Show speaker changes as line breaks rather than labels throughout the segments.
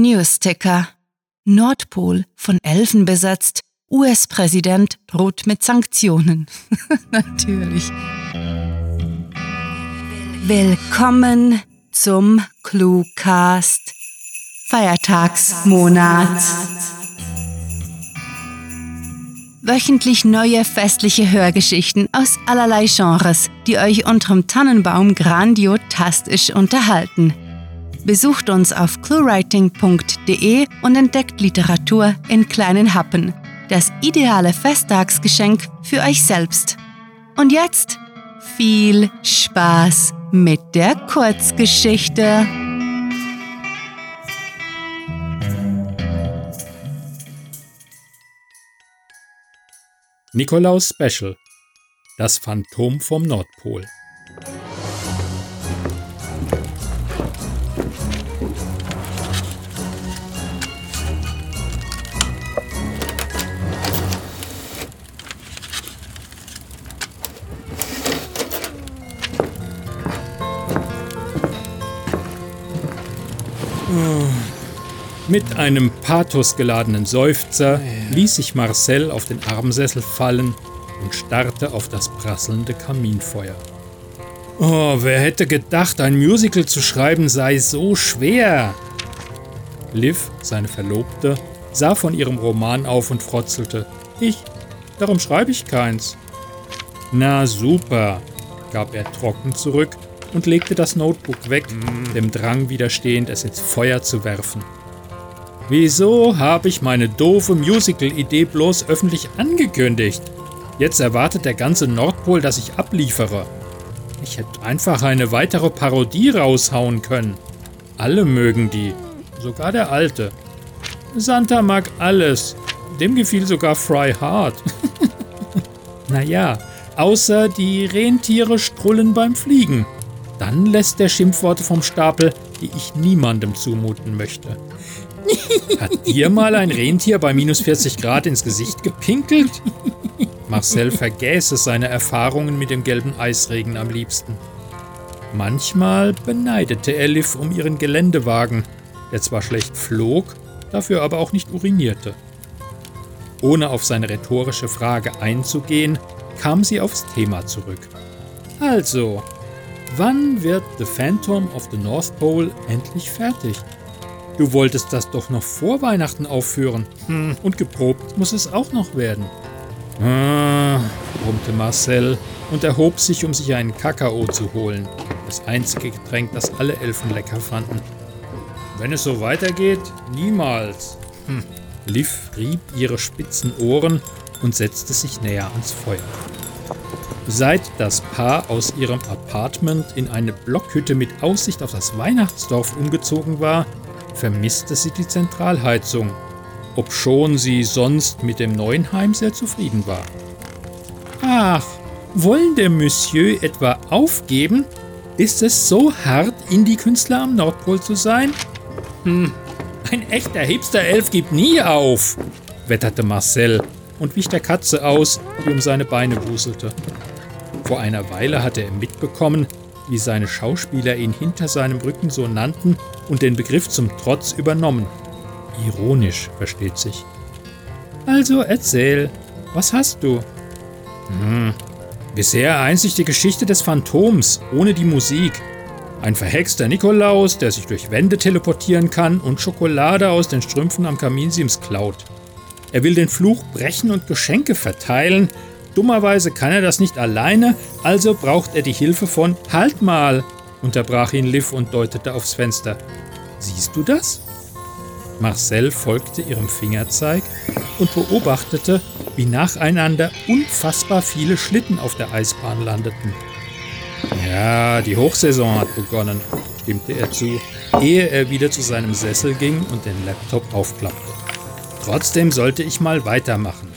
Newsticker. Nordpol von Elfen besetzt. US-Präsident droht mit Sanktionen. Natürlich. Willkommen zum Cluecast. Feiertagsmonat. Wöchentlich neue festliche Hörgeschichten aus allerlei Genres, die euch unterm Tannenbaum grandiotastisch unterhalten. Besucht uns auf cluewriting.de und entdeckt Literatur in kleinen Happen. Das ideale Festtagsgeschenk für euch selbst. Und jetzt viel Spaß mit der Kurzgeschichte.
Nikolaus Special Das Phantom vom Nordpol Mit einem pathosgeladenen Seufzer ließ sich Marcel auf den Armsessel fallen und starrte auf das prasselnde Kaminfeuer. Oh, wer hätte gedacht, ein Musical zu schreiben sei so schwer? Liv, seine Verlobte, sah von ihrem Roman auf und frotzelte. Ich, darum schreibe ich keins. Na super, gab er trocken zurück und legte das Notebook weg, dem Drang widerstehend, es ins Feuer zu werfen. Wieso habe ich meine doofe Musical-Idee bloß öffentlich angekündigt? Jetzt erwartet der ganze Nordpol, dass ich abliefere. Ich hätte einfach eine weitere Parodie raushauen können. Alle mögen die, sogar der Alte. Santa mag alles. Dem gefiel sogar Fry Hard. naja, außer die Rentiere strullen beim Fliegen. Dann lässt er Schimpfworte vom Stapel, die ich niemandem zumuten möchte. Hat dir mal ein Rentier bei minus 40 Grad ins Gesicht gepinkelt? Marcel vergäße seine Erfahrungen mit dem gelben Eisregen am liebsten. Manchmal beneidete er Liv um ihren Geländewagen, der zwar schlecht flog, dafür aber auch nicht urinierte. Ohne auf seine rhetorische Frage einzugehen, kam sie aufs Thema zurück. Also, wann wird The Phantom of the North Pole endlich fertig? Du wolltest das doch noch vor Weihnachten aufführen. Hm, und geprobt muss es auch noch werden. Ah, brummte Marcel und erhob sich, um sich einen Kakao zu holen. Das einzige Getränk, das alle Elfen lecker fanden. Wenn es so weitergeht, niemals. Hm. Liv rieb ihre spitzen Ohren und setzte sich näher ans Feuer. Seit das Paar aus ihrem Apartment in eine Blockhütte mit Aussicht auf das Weihnachtsdorf umgezogen war, vermisste sie die Zentralheizung, obschon sie sonst mit dem neuen Heim sehr zufrieden war. Ach, wollen der Monsieur etwa aufgeben? Ist es so hart, Indie-Künstler am Nordpol zu sein? Hm, ein echter Hipster-Elf gibt nie auf, wetterte Marcel und wich der Katze aus, die um seine Beine wuselte. Vor einer Weile hatte er mitbekommen, wie seine Schauspieler ihn hinter seinem Rücken so nannten und den Begriff zum Trotz übernommen. Ironisch, versteht sich. Also erzähl, was hast du? Hm, bisher einzig die Geschichte des Phantoms, ohne die Musik. Ein verhexter Nikolaus, der sich durch Wände teleportieren kann und Schokolade aus den Strümpfen am Kaminsims klaut. Er will den Fluch brechen und Geschenke verteilen, Dummerweise kann er das nicht alleine, also braucht er die Hilfe von Halt mal, unterbrach ihn Liv und deutete aufs Fenster. Siehst du das? Marcel folgte ihrem Fingerzeig und beobachtete, wie nacheinander unfassbar viele Schlitten auf der Eisbahn landeten. Ja, die Hochsaison hat begonnen, stimmte er zu, ehe er wieder zu seinem Sessel ging und den Laptop aufklappte. Trotzdem sollte ich mal weitermachen.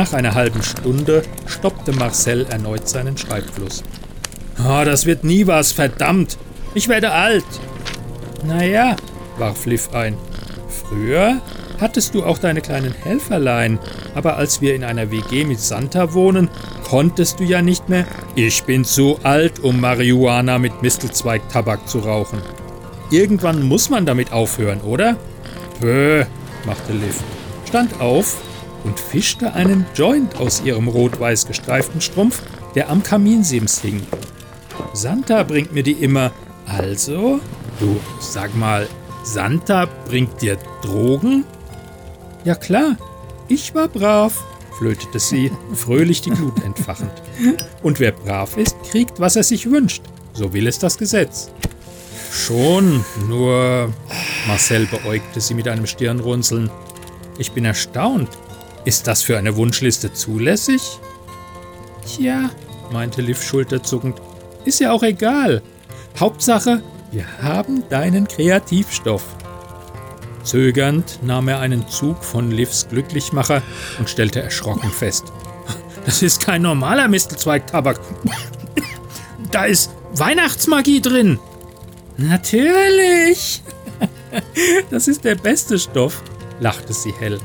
Nach einer halben Stunde stoppte Marcel erneut seinen Schreibfluss. Oh, das wird nie was, verdammt! Ich werde alt! Naja, warf Liv ein. Früher hattest du auch deine kleinen Helferlein, aber als wir in einer WG mit Santa wohnen, konntest du ja nicht mehr. Ich bin zu alt, um Marihuana mit Mistelzweig-Tabak zu rauchen. Irgendwann muss man damit aufhören, oder? Böh, machte Liv, stand auf und fischte einen Joint aus ihrem rot-weiß gestreiften Strumpf, der am Kaminsims hing. Santa bringt mir die immer. Also, du, sag mal, Santa bringt dir Drogen? Ja klar, ich war brav, flötete sie, fröhlich die Glut entfachend. Und wer brav ist, kriegt, was er sich wünscht. So will es das Gesetz. Schon, nur. Marcel beäugte sie mit einem Stirnrunzeln. Ich bin erstaunt. Ist das für eine Wunschliste zulässig? Tja, meinte Liv schulterzuckend, ist ja auch egal. Hauptsache, wir haben deinen Kreativstoff. Zögernd nahm er einen Zug von Livs Glücklichmacher und stellte erschrocken fest. Das ist kein normaler Mistelzweig-Tabak. Da ist Weihnachtsmagie drin. Natürlich. Das ist der beste Stoff, lachte sie hell.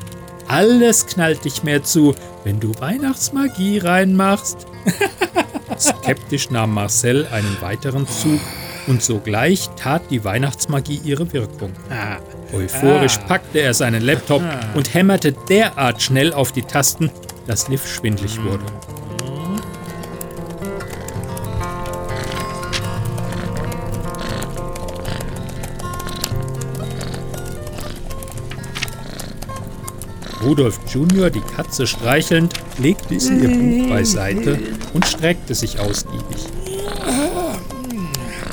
Alles knallt dich mehr zu, wenn du Weihnachtsmagie reinmachst. Skeptisch nahm Marcel einen weiteren Zug und sogleich tat die Weihnachtsmagie ihre Wirkung. Euphorisch packte er seinen Laptop und hämmerte derart schnell auf die Tasten, dass Liv schwindlig wurde. Rudolf Junior, die Katze streichelnd, legte sie ihr Buch beiseite und streckte sich ausgiebig.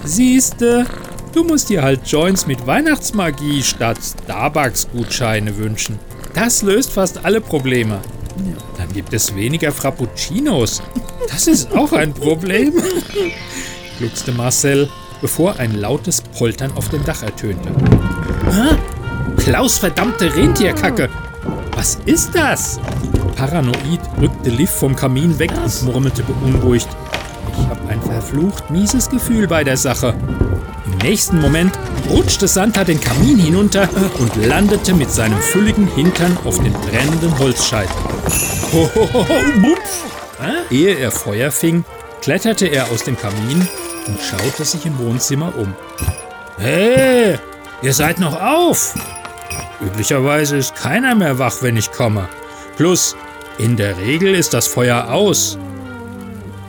Siehste, du musst dir halt Joints mit Weihnachtsmagie statt Starbucks-Gutscheine wünschen. Das löst fast alle Probleme. Dann gibt es weniger Frappuccinos. Das ist auch ein Problem, gluckste Marcel, bevor ein lautes Poltern auf dem Dach ertönte. Klaus verdammte Rentierkacke! Was ist das? Paranoid rückte Liv vom Kamin weg und murmelte beunruhigt. Ich habe ein verflucht mieses Gefühl bei der Sache. Im nächsten Moment rutschte Santa den Kamin hinunter und landete mit seinem fülligen Hintern auf den brennenden Holzscheit. Ehe er Feuer fing, kletterte er aus dem Kamin und schaute sich im Wohnzimmer um. Hey, ihr seid noch auf! Üblicherweise ist keiner mehr wach, wenn ich komme. Plus, in der Regel ist das Feuer aus.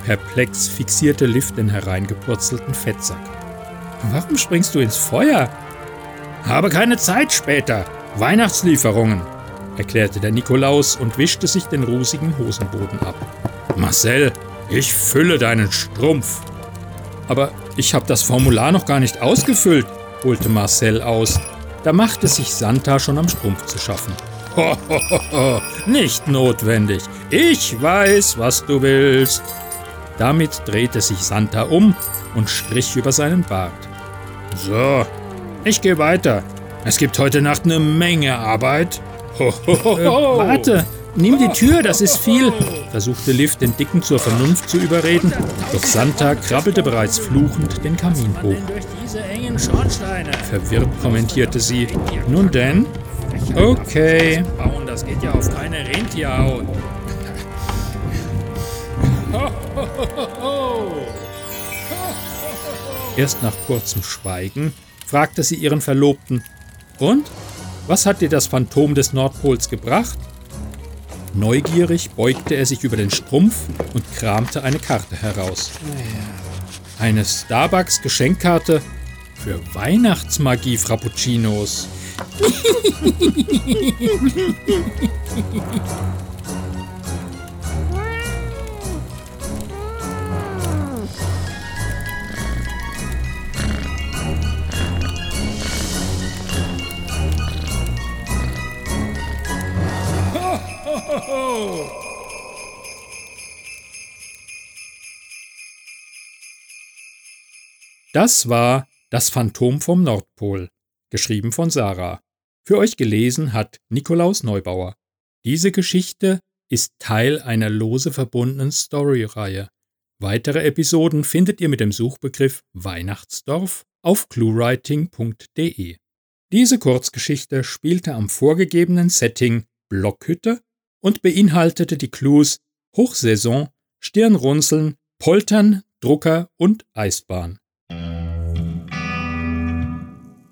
Perplex fixierte Liv den hereingepurzelten Fettsack. Warum springst du ins Feuer? Habe keine Zeit später. Weihnachtslieferungen, erklärte der Nikolaus und wischte sich den rußigen Hosenboden ab. Marcel, ich fülle deinen Strumpf. Aber ich habe das Formular noch gar nicht ausgefüllt, holte Marcel aus. Da machte sich Santa schon am Strumpf zu schaffen. Ho. Nicht notwendig. Ich weiß, was du willst. Damit drehte sich Santa um und strich über seinen Bart. So, ich gehe weiter. Es gibt heute Nacht eine Menge Arbeit. Ho. Äh, warte, nimm die Tür, das ist viel, versuchte Liv den Dicken zur Vernunft zu überreden, doch Santa krabbelte bereits fluchend den Kamin hoch. Verwirrt kommentierte sie. Nun denn? Okay. Das geht ja auf keine Rentierhaut. Erst nach kurzem Schweigen fragte sie ihren Verlobten: Und? Was hat dir das Phantom des Nordpols gebracht? Neugierig beugte er sich über den Strumpf und kramte eine Karte heraus. Eine Starbucks-Geschenkkarte für Weihnachtsmagie Frappuccinos. Das war Das Phantom vom Nordpol, geschrieben von Sarah. Für euch gelesen hat Nikolaus Neubauer. Diese Geschichte ist Teil einer lose verbundenen Story-Reihe. Weitere Episoden findet ihr mit dem Suchbegriff Weihnachtsdorf auf cluewriting.de. Diese Kurzgeschichte spielte am vorgegebenen Setting Blockhütte und beinhaltete die Clues Hochsaison, Stirnrunzeln, Poltern, Drucker und Eisbahn.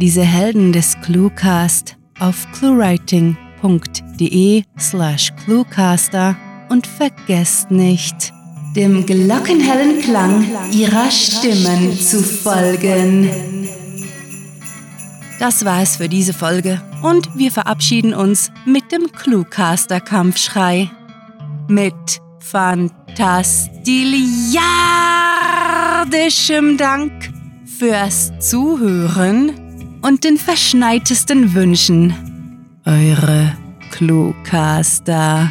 diese Helden des Cluecast auf cluewriting.de slash cluecaster und vergesst nicht, dem glockenhellen Klang ihrer Stimmen zu folgen. Das war es für diese Folge und wir verabschieden uns mit dem Cluecaster-Kampfschrei. Mit fantastiliardischem Dank fürs Zuhören und den verschneitesten Wünschen. Eure Cluecaster.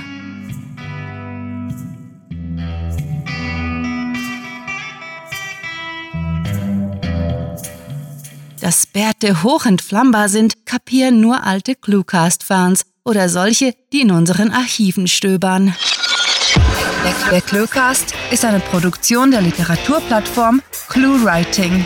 Dass Bärte hochentflammbar sind, kapieren nur alte Cluecast-Fans oder solche, die in unseren Archiven stöbern. Der, der Cluecast ist eine Produktion der Literaturplattform ClueWriting.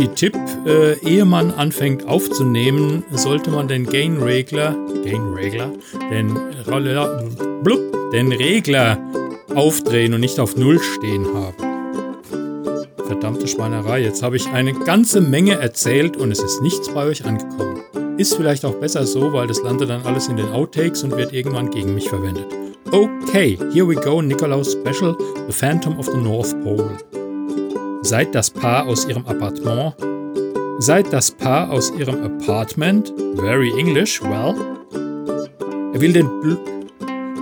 Profi-Tipp, äh, ehe man anfängt aufzunehmen, sollte man den Gain-Regler, Gain-Regler, den, den Regler aufdrehen und nicht auf Null stehen haben. Verdammte Schweinerei, jetzt habe ich eine ganze Menge erzählt und es ist nichts bei euch angekommen. Ist vielleicht auch besser so, weil das landet dann alles in den Outtakes und wird irgendwann gegen mich verwendet. Okay, here we go, Nikolaus Special, The Phantom of the North Pole. Seit das Paar aus ihrem Appartement, seit das Paar aus ihrem Apartment, very English, well, er will den, Bl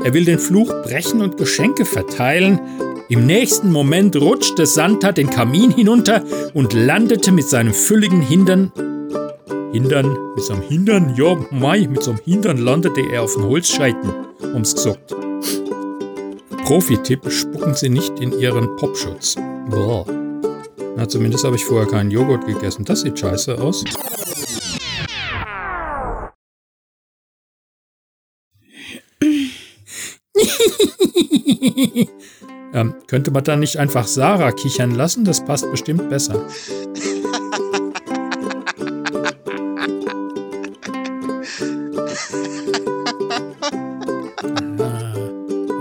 er will den Fluch brechen und Geschenke verteilen. Im nächsten Moment rutschte Santa den Kamin hinunter und landete mit seinem fülligen Hindern. Hindern? Mit seinem Hindern? Ja, Mai, mit seinem Hindern landete er auf den Holzscheiten, ums gesagt. Profi-Tipp, spucken Sie nicht in Ihren Popschutz. Boah. Na, zumindest habe ich vorher keinen Joghurt gegessen. Das sieht scheiße aus. ähm, könnte man da nicht einfach Sarah kichern lassen? Das passt bestimmt besser. Ah,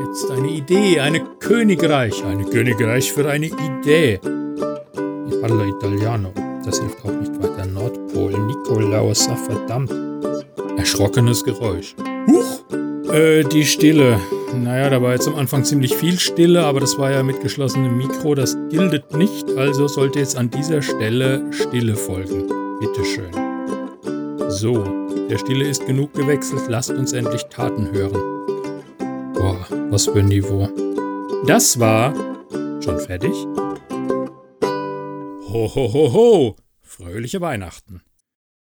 jetzt eine Idee, eine Königreich, eine Königreich für eine Idee. Italiano. Das hilft auch nicht weiter. Nordpol. Nikolaus, ach verdammt. Erschrockenes Geräusch. Huch! Äh, die Stille. Naja, da war jetzt am Anfang ziemlich viel Stille, aber das war ja mit geschlossenem Mikro. Das gildet nicht, also sollte jetzt an dieser Stelle Stille folgen. Bitteschön. So, der Stille ist genug gewechselt. Lasst uns endlich Taten hören. Boah, was für ein Niveau. Das war schon fertig? Ho, ho, ho, ho! Fröhliche Weihnachten!